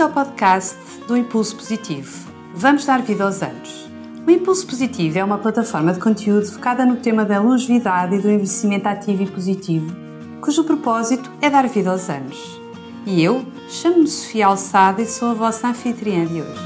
Bem-vindo ao podcast do Impulso Positivo. Vamos dar vida aos anos. O Impulso Positivo é uma plataforma de conteúdo focada no tema da longevidade e do envelhecimento ativo e positivo, cujo propósito é dar vida aos anos. E eu chamo-me Sofia Alçada e sou a vossa anfitriã de hoje.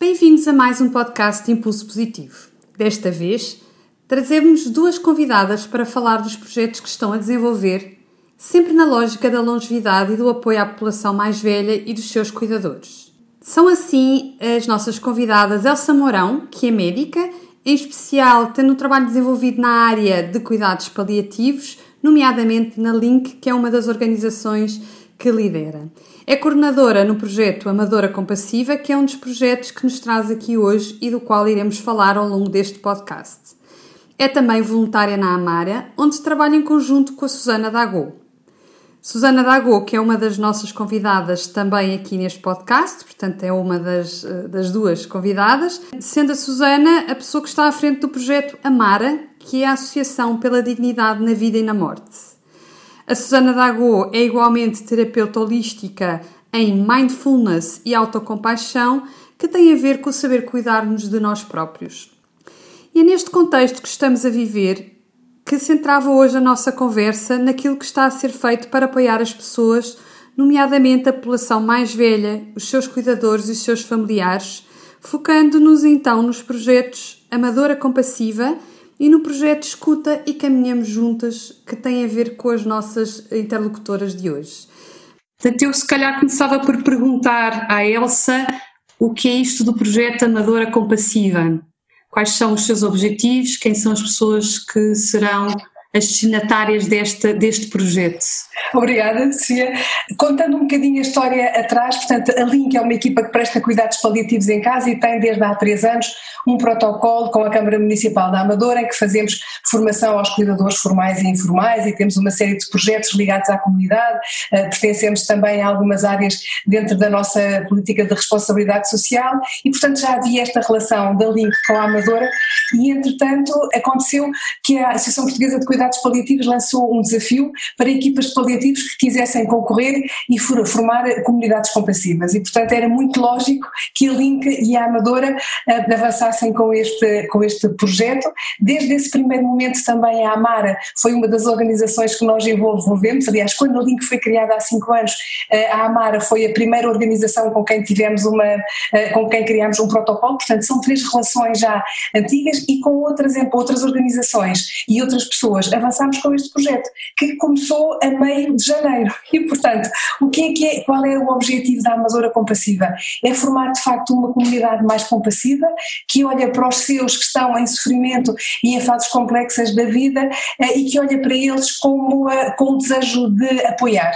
Bem-vindos a mais um podcast de Impulso Positivo. Desta vez, trazemos duas convidadas para falar dos projetos que estão a desenvolver sempre na lógica da longevidade e do apoio à população mais velha e dos seus cuidadores. São assim as nossas convidadas Elsa Mourão, que é médica, em especial tendo um trabalho desenvolvido na área de cuidados paliativos, nomeadamente na LINC, que é uma das organizações que lidera. É coordenadora no projeto Amadora Compassiva, que é um dos projetos que nos traz aqui hoje e do qual iremos falar ao longo deste podcast. É também voluntária na Amara, onde trabalha em conjunto com a Susana Dagô. Susana Dagô, que é uma das nossas convidadas também aqui neste podcast, portanto é uma das, eh, das duas convidadas, sendo a Susana a pessoa que está à frente do projeto Amara, que é a Associação pela Dignidade na Vida e na Morte. A Susana Dagô é igualmente terapeuta holística em mindfulness e autocompaixão, que tem a ver com o saber cuidar-nos de nós próprios. E é neste contexto que estamos a viver que centrava hoje a nossa conversa naquilo que está a ser feito para apoiar as pessoas, nomeadamente a população mais velha, os seus cuidadores e os seus familiares, focando-nos então nos projetos Amadora Compassiva e no projeto Escuta e Caminhamos Juntas, que tem a ver com as nossas interlocutoras de hoje. Portanto, eu se calhar começava por perguntar à Elsa o que é isto do projeto Amadora Compassiva quais são os seus objetivos, quem são as pessoas que serão as destinatárias desta, deste projeto. Obrigada, Sofia. Contando um bocadinho a história atrás, portanto, a Link é uma equipa que presta cuidados paliativos em casa e tem desde há três anos um protocolo com a Câmara Municipal da Amadora em que fazemos formação aos cuidadores formais e informais e temos uma série de projetos ligados à comunidade, uh, pertencemos também a algumas áreas dentro da nossa política de responsabilidade social e portanto já havia esta relação da Link com a Amadora e entretanto aconteceu que a Associação Portuguesa de Cuidados Paliativos lançou um desafio para equipas de paliativos que quisessem concorrer e formar comunidades compassivas. E portanto era muito lógico que a Link e a Amadora avançassem avançassem com este, com este projeto. Desde esse primeiro momento também a Amara foi uma das organizações que nós envolvemos, aliás quando a Link foi criada há cinco anos, eh, a Amara foi a primeira organização com quem tivemos uma, eh, com quem criámos um protocolo, portanto são três relações já antigas e com outras, outras organizações e outras pessoas avançámos com este projeto, que começou a meio de janeiro e portanto o que é que é, qual é o objetivo da Amadora Compassiva? É formar de facto uma comunidade mais compassiva que olha para os seus que estão em sofrimento e em fases complexas da vida eh, e que olha para eles como, com o desejo de apoiar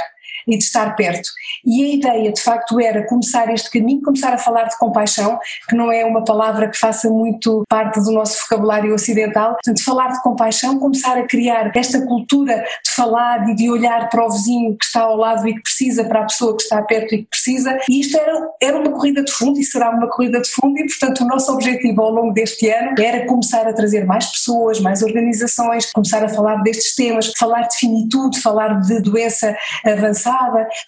e de estar perto. E a ideia, de facto, era começar este caminho, começar a falar de compaixão, que não é uma palavra que faça muito parte do nosso vocabulário ocidental. Portanto, falar de compaixão, começar a criar esta cultura de falar e de olhar para o vizinho que está ao lado e que precisa, para a pessoa que está perto e que precisa. E isto era, era uma corrida de fundo e será uma corrida de fundo, e, portanto, o nosso objetivo ao longo deste ano era começar a trazer mais pessoas, mais organizações, começar a falar destes temas, falar de finitude, falar de doença avançada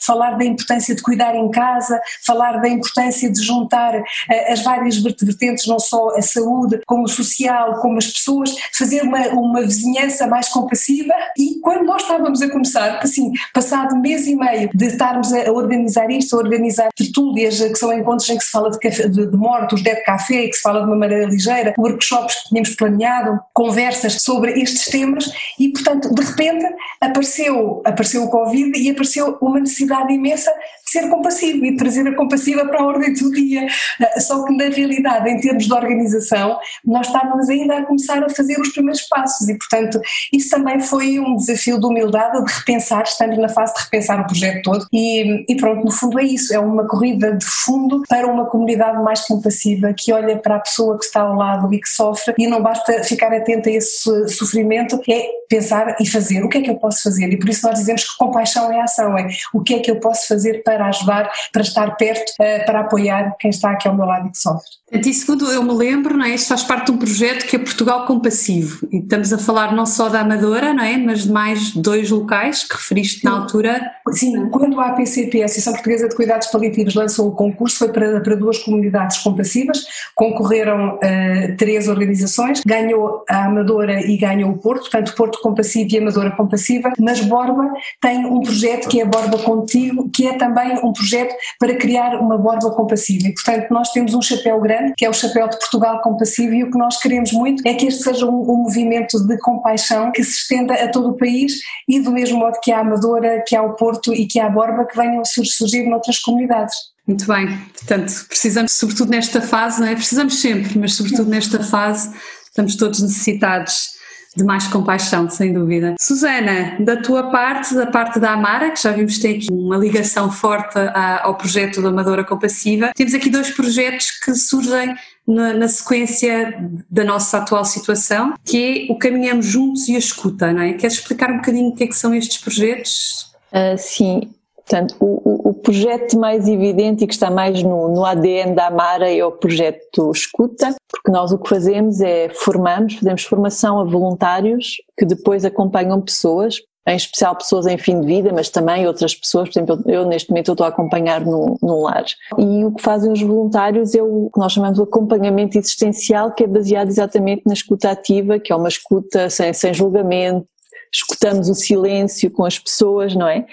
falar da importância de cuidar em casa, falar da importância de juntar uh, as várias vertentes, não só a saúde, como o social, como as pessoas, fazer uma, uma vizinhança mais compassiva. E quando nós estávamos a começar, assim, passado mês e meio de estarmos a organizar isto, a organizar tertúlias, que são encontros em que se fala de, café, de, de mortos, de café, que se fala de uma maneira ligeira, workshops que tínhamos planeado, conversas sobre estes temas e, portanto, de repente apareceu, apareceu o Covid e apareceu uma necessidade imensa de ser compassivo e de trazer a compassiva para a ordem do dia. Ah, só que na realidade, em termos de organização, nós estávamos ainda a começar a fazer os primeiros passos e, portanto, isso também foi um desafio de humildade, de repensar, estamos na fase de repensar o projeto todo. E, e pronto, no fundo é isso, é uma corrida de fundo para uma comunidade mais compassiva que olha para a pessoa que está ao lado e que sofre e não basta ficar atenta a esse sofrimento, é pensar e fazer. O que é que eu posso fazer? E por isso nós dizemos que compaixão é ação, é o que é que eu posso fazer para ajudar, para estar perto, eh, para apoiar quem está aqui ao meu lado e que sofre. E segundo eu me lembro, não é, isto faz parte de um projeto que é Portugal Compassivo. E estamos a falar não só da Amadora, não é, mas de mais dois locais que referiste Sim. na altura. Sim, quando a APCP, a Associação Portuguesa de Cuidados Paliativos, lançou o concurso foi para, para duas comunidades compassivas, concorreram uh, três organizações, ganhou a Amadora e ganhou o Porto, portanto Porto Compassivo e Amadora Compassiva, mas Borba tem um projeto que é Borba Contigo, que é também um projeto para criar uma Borba compassiva. E portanto nós temos um chapéu grande grande, que é o Chapéu de Portugal Compassivo, e o que nós queremos muito é que este seja um, um movimento de compaixão que se estenda a todo o país e do mesmo modo que há a Amadora, que há o Porto e que há a Borba, que venham a surgir noutras comunidades. Muito bem, portanto, precisamos, sobretudo nesta fase, não é? Precisamos sempre, mas sobretudo nesta fase, estamos todos necessitados de mais compaixão, sem dúvida. Susana, da tua parte, da parte da Amara, que já vimos tem aqui uma ligação forte ao projeto da Amadora Compassiva, temos aqui dois projetos que surgem na, na, sequência da nossa atual situação, que é o Caminhamos Juntos e a Escuta, não é? Queres explicar um bocadinho o que, é que são estes projetos? Uh, sim, Portanto, o, o, projeto mais evidente e que está mais no, no, ADN da Amara é o projeto Escuta, porque nós o que fazemos é formamos, fazemos formação a voluntários que depois acompanham pessoas, em especial pessoas em fim de vida, mas também outras pessoas, por exemplo, eu neste momento estou a acompanhar num, num lar. E o que fazem os voluntários é o que nós chamamos de acompanhamento existencial, que é baseado exatamente na escuta ativa, que é uma escuta sem, sem julgamento, escutamos o silêncio com as pessoas, não é?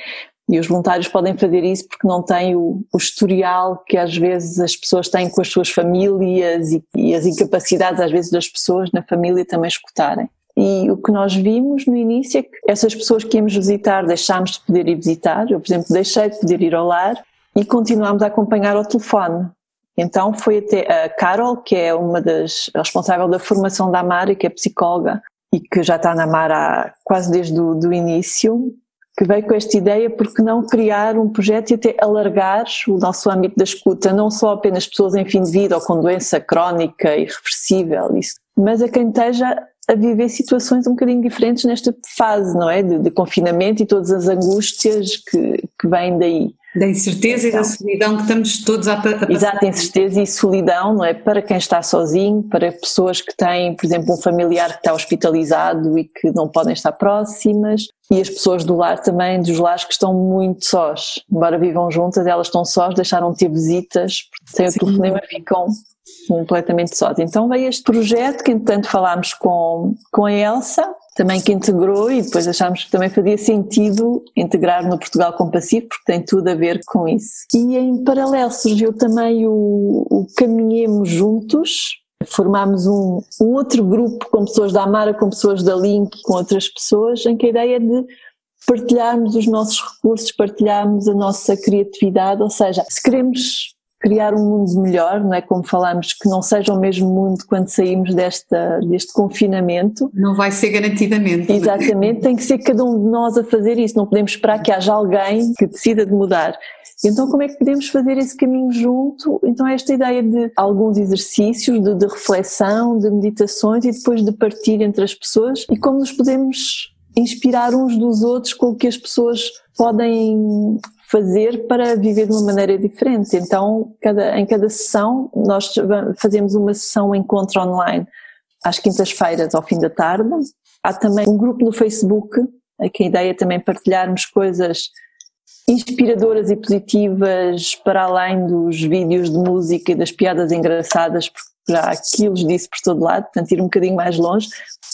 E os voluntários podem fazer isso porque não têm o, o historial que às vezes as pessoas têm com as suas famílias e, e as incapacidades às vezes das pessoas na família também escutarem. E o que nós vimos no início é que essas pessoas que íamos visitar deixámos de poder ir visitar. Eu, por exemplo, deixei de poder ir ao lar e continuámos a acompanhar ao telefone. Então foi até a Carol, que é uma das responsável da formação da Amara, que é psicóloga e que já está na Amara quase desde o do início, que veio com esta ideia, porque não criar um projeto e até alargar o nosso âmbito da escuta, não só apenas pessoas em fim de vida ou com doença crónica irreversível, isso, mas a quem esteja a viver situações um bocadinho diferentes nesta fase, não é? De, de confinamento e todas as angústias que, que vêm daí. Da incerteza então, e da solidão que estamos todos a, a passar. Exato, incerteza e solidão, não é? Para quem está sozinho, para pessoas que têm, por exemplo, um familiar que está hospitalizado e que não podem estar próximas, e as pessoas do lar também, dos lares que estão muito sós. Embora vivam juntas, elas estão sós, deixaram de ter visitas, sem o telefonema ficam completamente sós. Então veio este projeto que, entretanto, falámos com, com a Elsa, também que integrou e depois achámos que também fazia sentido integrar no Portugal Compassivo, porque tem tudo a ver com isso. E em paralelo surgiu também o, o Caminhemos Juntos, formámos um, um, outro grupo com pessoas da Amara, com pessoas da Link, com outras pessoas, em que a ideia é de partilharmos os nossos recursos, partilharmos a nossa criatividade, ou seja, se queremos criar um mundo melhor, não é como falamos, que não seja o mesmo mundo quando saímos desta, deste confinamento. Não vai ser garantidamente. Exatamente, tem que ser cada um de nós a fazer isso, não podemos esperar que haja alguém que decida de mudar. Então como é que podemos fazer esse caminho junto? Então esta ideia de alguns exercícios de, de reflexão, de meditações e depois de partir entre as pessoas e como nos podemos inspirar uns dos outros com o que as pessoas podem fazer para viver de uma maneira diferente. Então, cada, em cada sessão, nós fazemos uma sessão encontro online às quintas-feiras, ao fim da tarde. Há também um grupo no Facebook, que a ideia é também partilharmos coisas inspiradoras e positivas para além dos vídeos de música e das piadas engraçadas, porque já há quilos disso por todo lado, portanto ir um bocadinho mais longe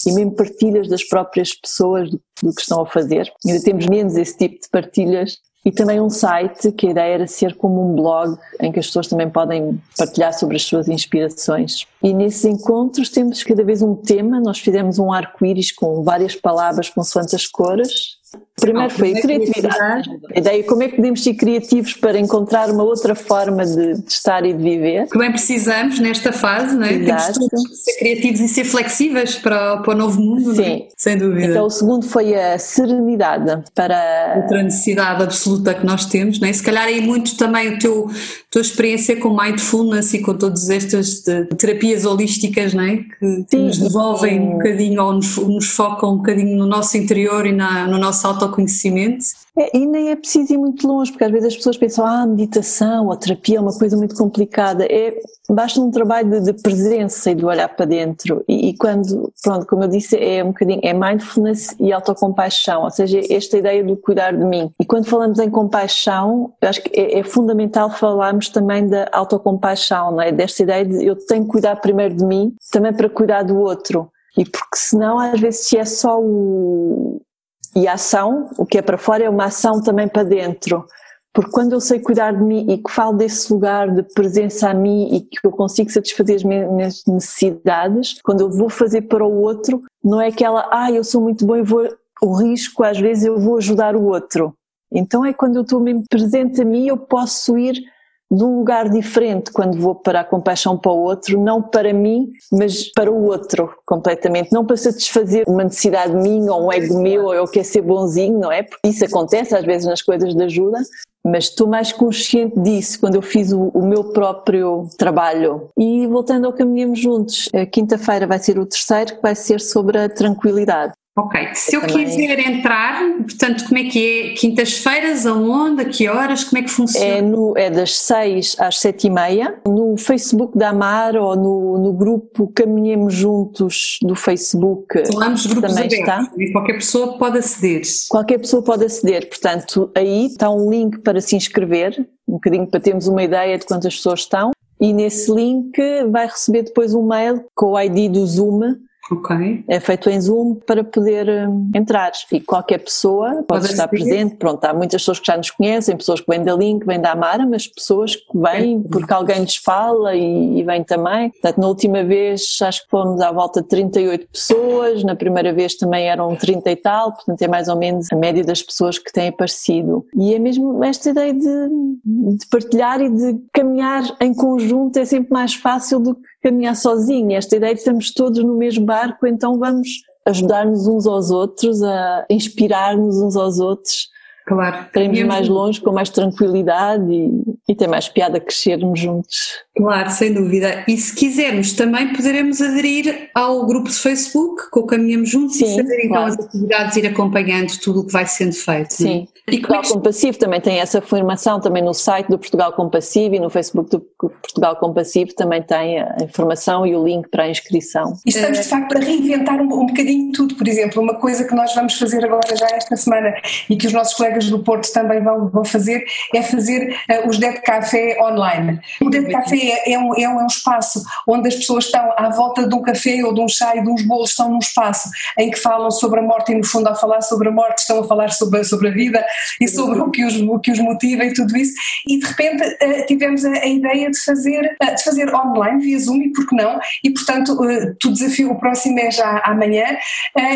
e mesmo partilhas das próprias pessoas do, do que estão a fazer. Ainda temos menos esse tipo de partilhas e também um site que a ideia era ser como um blog em que as pessoas também podem partilhar sobre as suas inspirações. E nesses encontros temos cada vez um tema, nós fizemos um arco-íris com várias palavras com as cores Primeiro foi a criatividade, a ideia como é que podemos ser criativos para encontrar uma outra forma de, de estar e de viver. Que bem precisamos nesta fase, não é? Exato. Temos ser criativos e ser flexíveis para, para o novo mundo, Sim. É? sem dúvida. Então o segundo foi a serenidade para... Outra necessidade absoluta que nós temos, não é? Se calhar aí muito também o teu, tua experiência com mindfulness e com todas estas terapias holísticas, não é? Que, que nos devolvem um bocadinho ou nos, nos focam um bocadinho no nosso interior e na, no nosso nosso autoconhecimento. É, e nem é preciso ir muito longe, porque às vezes as pessoas pensam, ah, meditação ou terapia é uma coisa muito complicada. É, basta um trabalho de, de presença e de olhar para dentro. E, e, quando, pronto, como eu disse, é um bocadinho, é mindfulness e autocompaixão, ou seja, esta ideia do cuidar de mim. E quando falamos em compaixão, acho que é, é fundamental falarmos também da autocompaixão, não é? Desta ideia de eu tenho que cuidar primeiro de mim, também para cuidar do outro. E porque senão, às vezes, se é só o. E a ação, o que é para fora, é uma ação também para dentro. Porque quando eu sei cuidar de mim e que falo desse lugar de presença a mim e que eu consigo satisfazer as minhas necessidades, quando eu vou fazer para o outro, não é aquela, ah, eu sou muito bom e vou. O risco, às vezes, eu vou ajudar o outro. Então é quando eu estou mesmo presente a mim, eu posso ir de um lugar diferente quando vou para a compaixão para o outro, não para mim, mas para o outro completamente, não para satisfazer uma necessidade minha ou um ego meu ou eu quero ser bonzinho, não é? Porque isso acontece às vezes nas coisas de ajuda, mas estou mais consciente disso quando eu fiz o, o meu próprio trabalho. E voltando ao Caminhamos Juntos, quinta-feira vai ser o terceiro, que vai ser sobre a tranquilidade. Ok, se eu, eu quiser entrar, portanto, como é que é? Quintas-feiras, aonde, a que horas, como é que funciona? É, no, é das 6 às 7 e meia, no Facebook da Amar ou no, no grupo Caminhemos Juntos do Facebook. Falamos grupos também abertos, está. qualquer pessoa pode aceder. Qualquer pessoa pode aceder, portanto, aí está um link para se inscrever, um bocadinho para termos uma ideia de quantas pessoas estão, e nesse link vai receber depois um mail com o ID do Zoom Ok. É feito em Zoom para poder um, entrar e qualquer pessoa pode, pode estar presente. Pronto, há muitas pessoas que já nos conhecem, pessoas que vêm da Link, vêm da Amara, mas pessoas que vêm porque alguém lhes fala e, e vêm também. Portanto, na última vez acho que fomos à volta de 38 pessoas, na primeira vez também eram 30 e tal, portanto é mais ou menos a média das pessoas que têm aparecido. E é mesmo esta ideia de, de partilhar e de caminhar em conjunto é sempre mais fácil do que caminhar sozinho. Esta ideia de estamos todos no mesmo barco, então vamos ajudar-nos uns aos outros, a inspirar-nos uns aos outros Claro. Queremos ir mais longe, com mais tranquilidade e, e ter mais piada crescermos juntos. Claro, sem dúvida. E se quisermos, também poderemos aderir ao grupo de Facebook, com o Caminhamos Juntos, Sim, e fazer então claro. as atividades, ir acompanhando tudo o que vai sendo feito. É? Sim. E Portugal é Compassivo também tem essa formação também no site do Portugal Compassivo e no Facebook do Portugal Compassivo também tem a informação e o link para a inscrição. E estamos de facto a reinventar um, um bocadinho tudo, por exemplo, uma coisa que nós vamos fazer agora já esta semana e que os nossos colegas colegas do Porto também vão, vão fazer, é fazer uh, os Dead Café online. O Dead Café é, é, um, é um espaço onde as pessoas estão à volta de um café ou de um chá e de uns bolos, estão num espaço em que falam sobre a morte e no fundo ao falar sobre a morte estão a falar sobre, sobre a vida e sobre o que os, o que os motiva e tudo isso e de repente uh, tivemos a, a, ideia de fazer, uh, de fazer online via Zoom e porque não e portanto uh, o desafio o próximo é já amanhã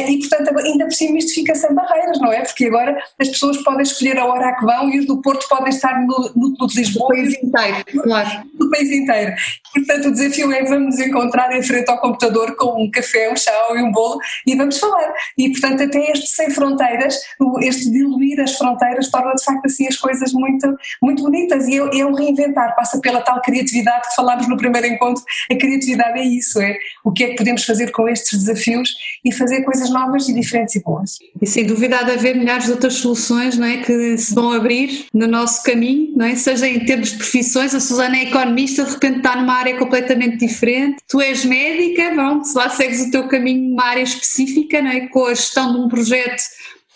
e portanto ainda por cima isto fica sem barreiras, não é? Porque agora as pessoas podem podem escolher a hora a que vão e os do Porto podem estar no, no, no de Lisboa. Do país inteiro, claro. Do país inteiro. Portanto, o desafio é vamos nos encontrar em frente ao computador com um café, um chá e um bolo e vamos falar. E, portanto, até este sem fronteiras, este diluir as fronteiras, torna de facto assim as coisas muito, muito bonitas. E é, é um reinventar, passa pela tal criatividade que falámos no primeiro encontro. A criatividade é isso, é o que é que podemos fazer com estes desafios e fazer coisas novas e diferentes e boas. E sem dúvida há de haver milhares de outras soluções não é, que se vão abrir no nosso caminho, não é? seja em termos de profissões, a Susana é economista, de repente está numa área completamente diferente, tu és médica, pronto, lá segues o teu caminho numa área específica, não é? com a gestão de um projeto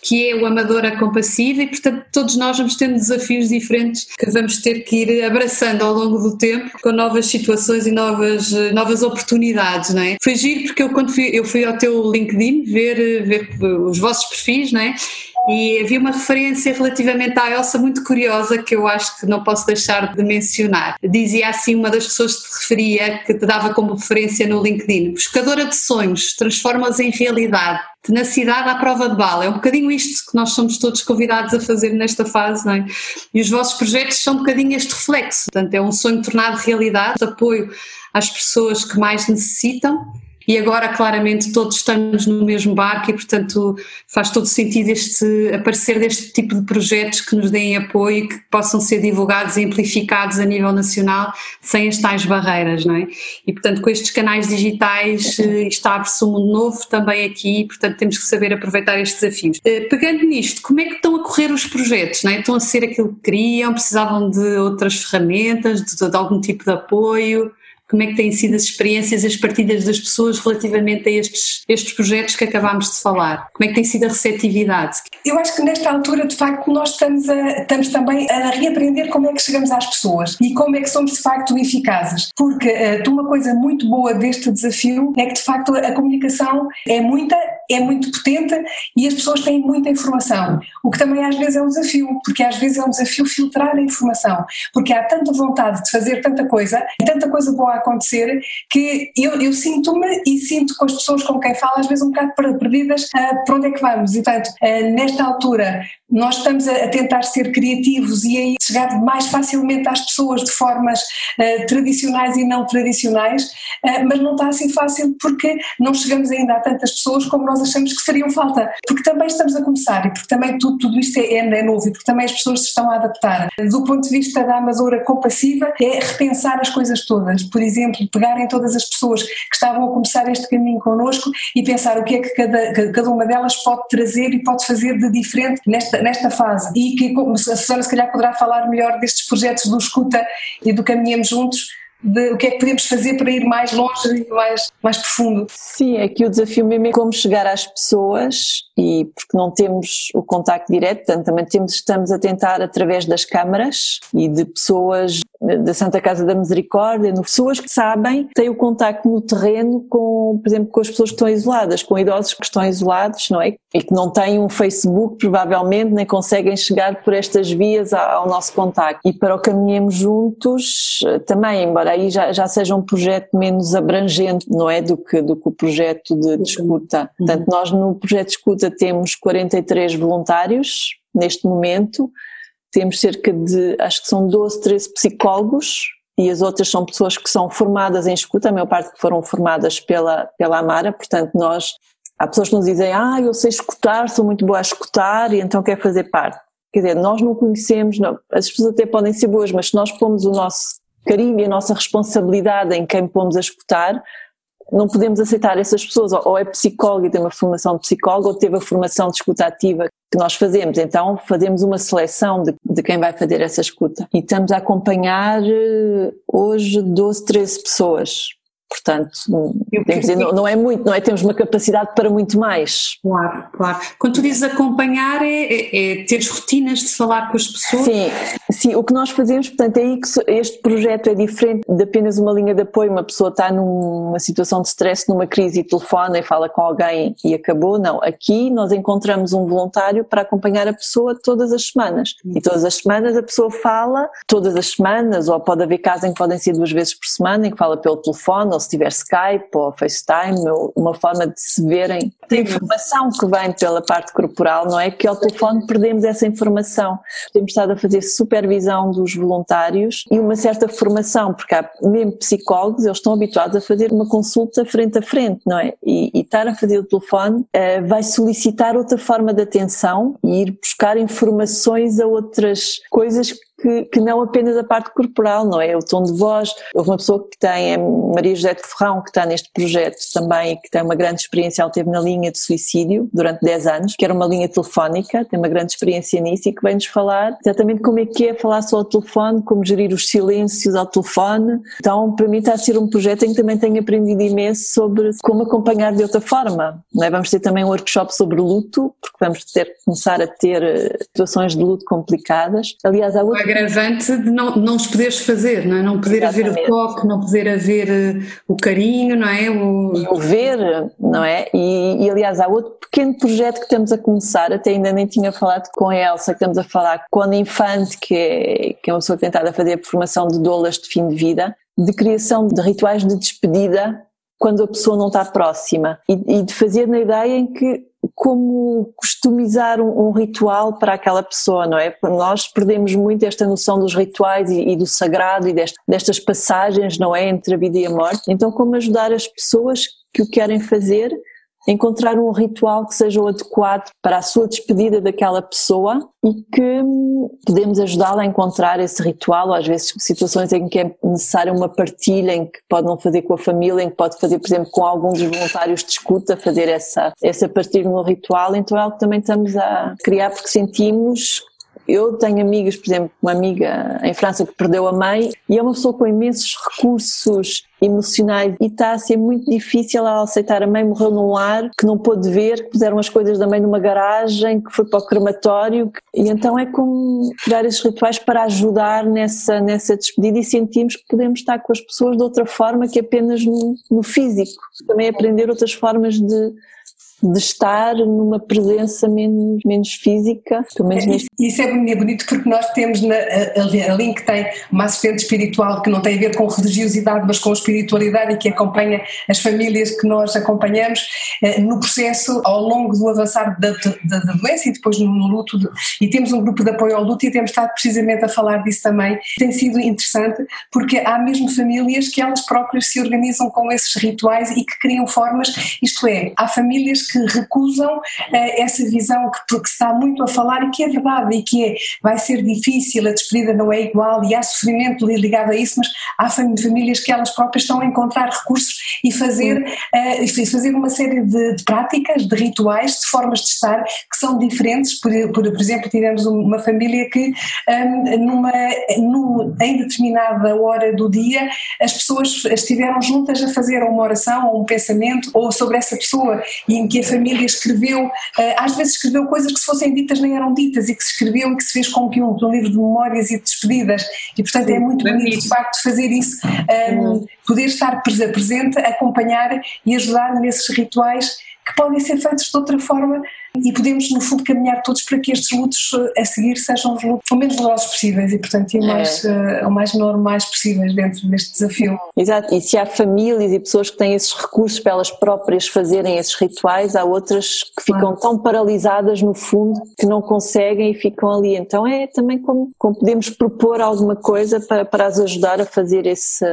que é o Amadora Compassiva e portanto todos nós vamos tendo desafios diferentes que vamos ter que ir abraçando ao longo do tempo com novas situações e novas, novas oportunidades, não é? Foi giro porque eu quando fui, eu fui ao teu LinkedIn ver, ver os vossos perfis, não é? E havia uma referência relativamente à Elsa muito curiosa que eu acho que não posso deixar de mencionar. Dizia assim uma das pessoas que te referia, que te dava como referência no LinkedIn: buscadora de sonhos, transforma-os em realidade. Tenacidade à prova de bala. É um bocadinho isto que nós somos todos convidados a fazer nesta fase, não é? E os vossos projetos são um bocadinho este reflexo. Portanto, é um sonho tornado realidade, de apoio às pessoas que mais necessitam e agora claramente todos estamos no mesmo barco e portanto faz todo sentido este aparecer deste tipo de projetos que nos deem apoio e que possam ser divulgados e amplificados a nível nacional sem as tais barreiras, não é? E portanto com estes canais digitais eh, está abre-se um mundo novo também aqui, portanto temos que saber aproveitar estes desafios. Eh, pegando nisto, como é que estão a correr os projetos? Não é? Estão a ser aquilo que queriam? Precisavam de outras ferramentas, de, de algum tipo de apoio? Como é que têm sido as experiências, as partilhas das pessoas relativamente a estes, estes projetos que acabámos de falar? Como é que tem sido a receptividade? Eu acho que nesta altura, de facto, nós estamos, a, estamos também a reaprender como é que chegamos às pessoas e como é que somos de facto eficazes. Porque uh, uma coisa muito boa deste desafio é que de facto a comunicação é muita, é muito potente e as pessoas têm muita informação, o que também às vezes é um desafio, porque às vezes é um desafio filtrar a informação, porque há tanta vontade de fazer tanta coisa e tanta coisa boa acontecer que eu, eu sinto-me e sinto com as pessoas com quem falo às vezes um bocado perdidas uh, para onde é que vamos? E portanto uh, nesta altura nós estamos a, a, tentar ser criativos e aí chegar mais facilmente às pessoas de formas uh, tradicionais e não tradicionais, mas não está assim fácil porque não chegamos ainda a tantas pessoas como nós achamos que fariam falta, porque também estamos a começar e porque também tudo, tudo isto é, é novo e porque também as pessoas se estão a adaptar. Do ponto de vista da amadora compassiva é repensar as coisas todas, por exemplo, pegarem todas as pessoas que estavam a começar este caminho connosco e pensar o que é que cada, cada uma delas pode trazer e pode fazer de diferente nesta, nesta fase. E que a Susana se calhar poderá falar melhor destes projetos do Escuta e do Caminhamos Juntos, de o que é que podemos fazer para ir mais longe e mais, mais profundo. Sim, é que o desafio mesmo é como chegar às pessoas e porque não temos o contacto direto, portanto também temos, estamos a tentar através das câmaras e de pessoas da Santa Casa da Misericórdia, pessoas que sabem, têm o contacto no terreno com, por exemplo, com as pessoas que estão isoladas, com idosos que estão isolados, não é? E que não têm um Facebook, provavelmente, nem conseguem chegar por estas vias ao nosso contacto. E para o Caminhemos Juntos, também, embora aí já, já seja um projeto menos abrangente, não é? Do que, do que o projeto de, de escuta. Portanto, nós no projeto de escuta temos 43 voluntários neste momento, temos cerca de, acho que são 12, 13 psicólogos e as outras são pessoas que são formadas em escuta, a maior parte que foram formadas pela, pela Amara, portanto nós, há pessoas que nos dizem, ah, eu sei escutar, sou muito boa a escutar e então quero fazer parte. Quer dizer, nós não conhecemos, não, as pessoas até podem ser boas, mas se nós pomos o nosso carinho e a nossa responsabilidade em quem pomos a escutar, não podemos aceitar essas pessoas, ou é psicólogo e tem uma formação de psicólogo, ou teve a formação de escuta ativa que nós fazemos. Então fazemos uma seleção de, de quem vai fazer essa escuta. E estamos a acompanhar eh, hoje 12, 13 pessoas. Portanto, dizer, não, não, é muito, não é? Temos uma capacidade para muito mais. Claro, claro. Quando tu dizes acompanhar, é, é, é teres rotinas de falar com as pessoas? Sim, sim, o que nós fazemos, portanto, é aí que este projeto é diferente de apenas uma linha de apoio. Uma pessoa está numa situação de stress, numa crise e telefona e fala com alguém e acabou. Não, aqui nós encontramos um voluntário para acompanhar a pessoa todas as semanas. E todas as semanas a pessoa fala, todas as semanas, ou pode haver casos em que podem ser duas vezes por semana, em que fala pelo telefone ou se tiver Skype ou FaceTime, ou uma forma de se verem. A informação que vem pela parte corporal, não é? Que ao telefone perdemos essa informação. Temos estado a fazer supervisão dos voluntários e uma certa formação, porque há mesmo psicólogos, eles estão habituados a fazer uma consulta frente a frente, não é? E, e estar a fazer o telefone uh, vai solicitar outra forma de atenção e ir buscar informações a outras coisas que, que, não apenas a parte corporal, não é? O tom de voz. Houve uma pessoa que tem, é Maria José de Ferrão, que está neste projeto também que tem uma grande experiência, ela teve na linha de suicídio durante 10 anos, que era uma linha telefónica, tem uma grande experiência nisso e que vem-nos falar exatamente como é que é falar só ao telefone, como gerir os silêncios ao telefone. Então, para mim está a ser um projeto em que também tenho aprendido imenso sobre como acompanhar de outra forma. Não é? Vamos ter também um workshop sobre luto, porque vamos ter começar a ter eh, situações de luto complicadas. Aliás, há outra agravante de não, não os poderes fazer, não é? Não poder Exatamente. haver o toque, não poder haver uh, o carinho, não é? O... E o ver, não é? E, e, aliás, há outro pequeno projeto que estamos a começar, até ainda nem tinha falado com a Elsa, que estamos a falar com a Infante, que é, que é uma pessoa tentada a fazer a formação de doulas de fim de vida, de criação de rituais de despedida quando a pessoa não está próxima e, e de fazer na ideia em que como customizar um, um, ritual para aquela pessoa, não é? Nós perdemos muito esta noção dos rituais e, e do sagrado e deste, destas passagens, não é? Entre a vida e a morte. Então, como ajudar as pessoas que o querem fazer, encontrar um ritual que seja o adequado para a sua despedida daquela pessoa e que podemos ajudá-la a encontrar esse ritual, ou às vezes situações em que é necessária uma partilha, em que pode não fazer com a família, em que pode fazer, por exemplo, com algum dos voluntários de escuta, fazer essa, essa partilha no ritual, então é algo que também estamos a criar porque sentimos eu tenho amigas, por exemplo, uma amiga em França que perdeu a mãe e é uma pessoa com imensos recursos emocionais e está a ser muito difícil ela aceitar a mãe morreu num lar que não pôde ver, que puseram as coisas da mãe numa garagem, que foi para o crematório e então é como criar esses rituais para ajudar nessa, nessa despedida e sentimos que podemos estar com as pessoas de outra forma que apenas no, no físico. Também aprender outras formas de de estar numa presença menos, menos física, pelo menos neste... Isso é bonito porque nós temos na, a, a Link tem uma assistente espiritual que não tem a ver com religiosidade, mas com espiritualidade e que acompanha as famílias que nós acompanhamos eh, no processo ao longo do avançar da, da, da doença e depois no, no luto. De, e temos um grupo de apoio ao luto e temos estado precisamente a falar disso também. Tem sido interessante porque há mesmo famílias que elas próprias se organizam com esses rituais e que criam formas, isto é, há famílias que recusam eh, essa visão que, que se está muito a falar e que é verdade e que é, vai ser difícil, a despedida não é igual e há sofrimento ligado a isso, mas há famílias que elas próprias estão a encontrar recursos e fazer, uh, e fazer uma série de, de, práticas, de rituais, de formas de estar que são diferentes. Por, por, por exemplo, tivemos uma família que um, numa, num, em determinada hora do dia as pessoas estiveram juntas a fazer uma oração ou um pensamento ou sobre essa pessoa e em que a família escreveu, eh, às vezes escreveu coisas que se fossem ditas nem eram ditas e que se escreveu e que se fez com que um, um livro de memórias e de despedidas. E portanto é muito bonito de facto fazer isso, um, ehm, poder estar presente, acompanhar e ajudar nesses rituais que podem ser feitos de outra forma e podemos, no fundo, caminhar todos para que estes lutos eh, a seguir sejam os lutos o menos dolorosos possíveis e, portanto, o mais, é. uh, o mais normais possíveis dentro deste desafio. Exato, e se há famílias e pessoas que têm esses recursos para elas próprias fazerem esses rituais, há outras que ficam claro. tão paralisadas no fundo que não conseguem e ficam ali. Então é também como, como podemos propor alguma coisa para, para as ajudar a fazer esse,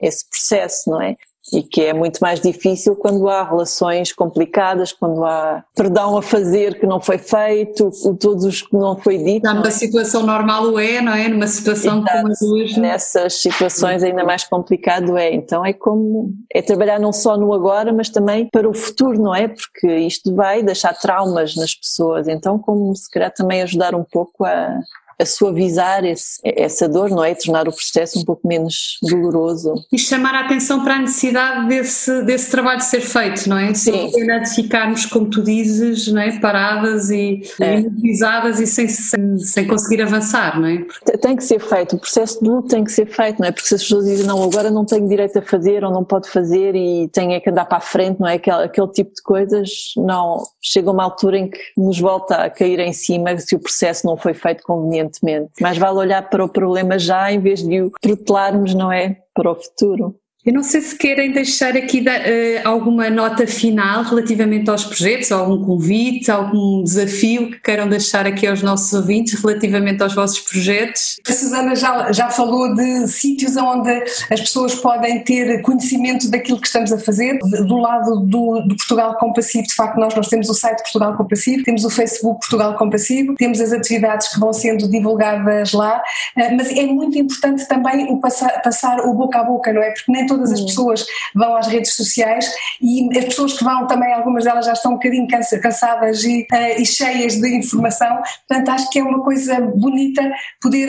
esse processo, não é? E que é muito mais difícil quando há relações complicadas, quando há perdão a fazer que não foi feito, todos os que não foi dito. Numa situação normal o é, não é? Numa situação Exato. como as duas. Nessas situações ainda mais complicado é. Então é como, é trabalhar não só no agora, mas também para o futuro, não é? Porque isto vai deixar traumas nas pessoas, então como se calhar também ajudar um pouco a, a suavizar esse, essa dor, não é? Tornar o processo um pouco menos doloroso. E chamar a atenção para a necessidade desse, desse trabalho ser feito, não é? Sim. Sem de ficarmos, como tu dizes, não é? paradas e é. imobilizadas e sem, sem, sem conseguir avançar, não é? Tem que ser feito, o processo de luto tem que ser feito, não é? Porque se as pessoas dizem, não, agora não tenho direito a fazer ou não pode fazer e tenho é que andar para a frente, não é? Aquele, aquele tipo de coisas, não. Chega uma altura em que nos volta a cair em cima se o processo não foi feito convenientemente Mais vale olhar para o problema já em vez de o protelarmos, não é? Para o futuro. Eu não sei se querem deixar aqui da, uh, alguma nota final relativamente aos projetos, algum convite, algum desafio que queiram deixar aqui aos nossos ouvintes relativamente aos vossos projetos. A Susana já, já falou de sítios onde as pessoas podem ter conhecimento daquilo que estamos a fazer. Do lado do, do Portugal Compassivo, de facto, nós, nós temos o site Portugal Compassivo, temos o Facebook Portugal Compassivo, temos as atividades que vão sendo divulgadas lá, uh, mas é muito importante também o passar, passar o boca a boca, não é? Porque nem todas as hum. pessoas vão às redes sociais e as pessoas que vão também, algumas delas já estão um bocadinho cansadas e, uh, e cheias de informação, portanto acho que é uma coisa bonita poder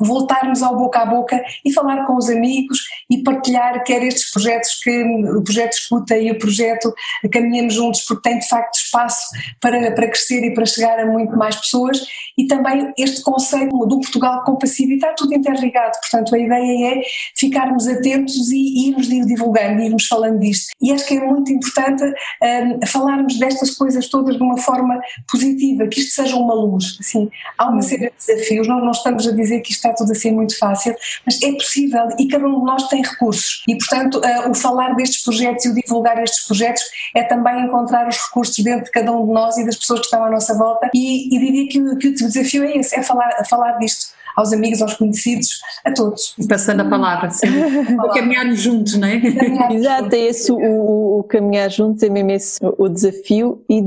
uh, voltarmos ao boca a boca e falar com os amigos e partilhar quer estes projetos que o projeto Escuta e o projeto Caminhamos Juntos porque tem de facto espaço para, para crescer e para chegar a muito mais pessoas. E também este conceito do Portugal compassivo e está tudo interligado, portanto a ideia é ficarmos atentos e irmos divulgando, irmos falando disto. E acho que é muito importante um, falarmos destas coisas todas de uma forma positiva, que isto seja uma luz. Assim, há uma série de desafios, não, não estamos a dizer que isto está tudo assim muito fácil, mas é possível e cada um de nós tem recursos. E, portanto, uh, o falar destes projetos e o divulgar estes projetos é também encontrar os recursos dentro de cada um de nós e das pessoas que estão à nossa volta. E, e diria que, que o desafio é esse, é falar, falar disto aos amigos, aos conhecidos, a todos. Passando a palavra, sim. caminharmos juntos não é? Exato, é esse o, o, o, caminhar juntos, é mesmo esse o desafio e,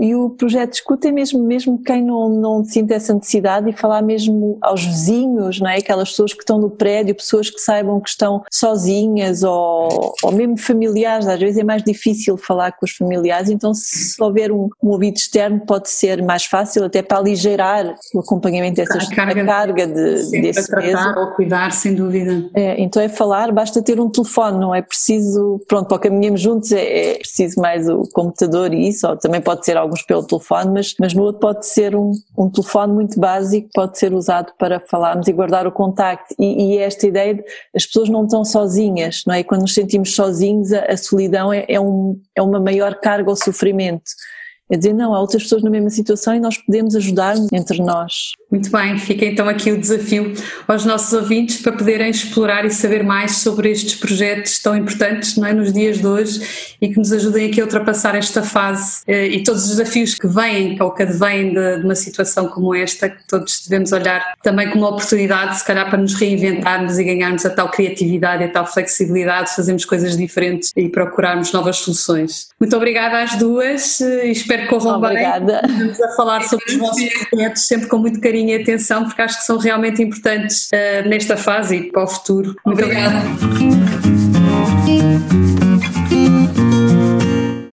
e o projeto de escuta é mesmo, mesmo quem não, não sinta essa necessidade e falar mesmo aos vizinhos, não é? Aquelas pessoas que estão no prédio, pessoas que saibam que estão sozinhas ou, ou mesmo familiares, às vezes é mais difícil falar com os familiares, então se houver um, um ouvido externo pode ser mais fácil até para aligeirar o acompanhamento dessas a carga, a carga de, sim, desse para tratar ou cuidar, sem dúvida. É, então é falar, basta ter um telefone, não é preciso, pronto, para caminhamos juntos é, é preciso mais o computador e isso, ou também pode ser alguns pelo telefone, mas, mas no outro pode ser um, um telefone muito básico, pode ser usado para falarmos e guardar o contacto e, e é esta ideia de as pessoas não estão sozinhas, não é? E quando nos sentimos sozinhos a, a solidão é, é, um, é uma maior carga ao sofrimento é dizer, não, há outras pessoas na mesma situação e nós podemos ajudar entre nós. Muito bem, fica então aqui o desafio aos nossos ouvintes para poderem explorar e saber mais sobre estes projetos tão importantes não é, nos dias de hoje e que nos ajudem aqui a ultrapassar esta fase eh, e todos os desafios que vêm ou que advêm de, de uma situação como esta, que todos devemos olhar também como uma oportunidade, se calhar, para nos reinventarmos e ganharmos a tal criatividade e a tal flexibilidade, fazermos coisas diferentes e procurarmos novas soluções. Muito obrigada às duas e eh, espero espero que corram Obrigada. bem. Vamos a falar sobre os vossos projetos sempre com muito carinho e atenção, porque acho que são realmente importantes uh, nesta fase e para o futuro. Muito obrigada. obrigada.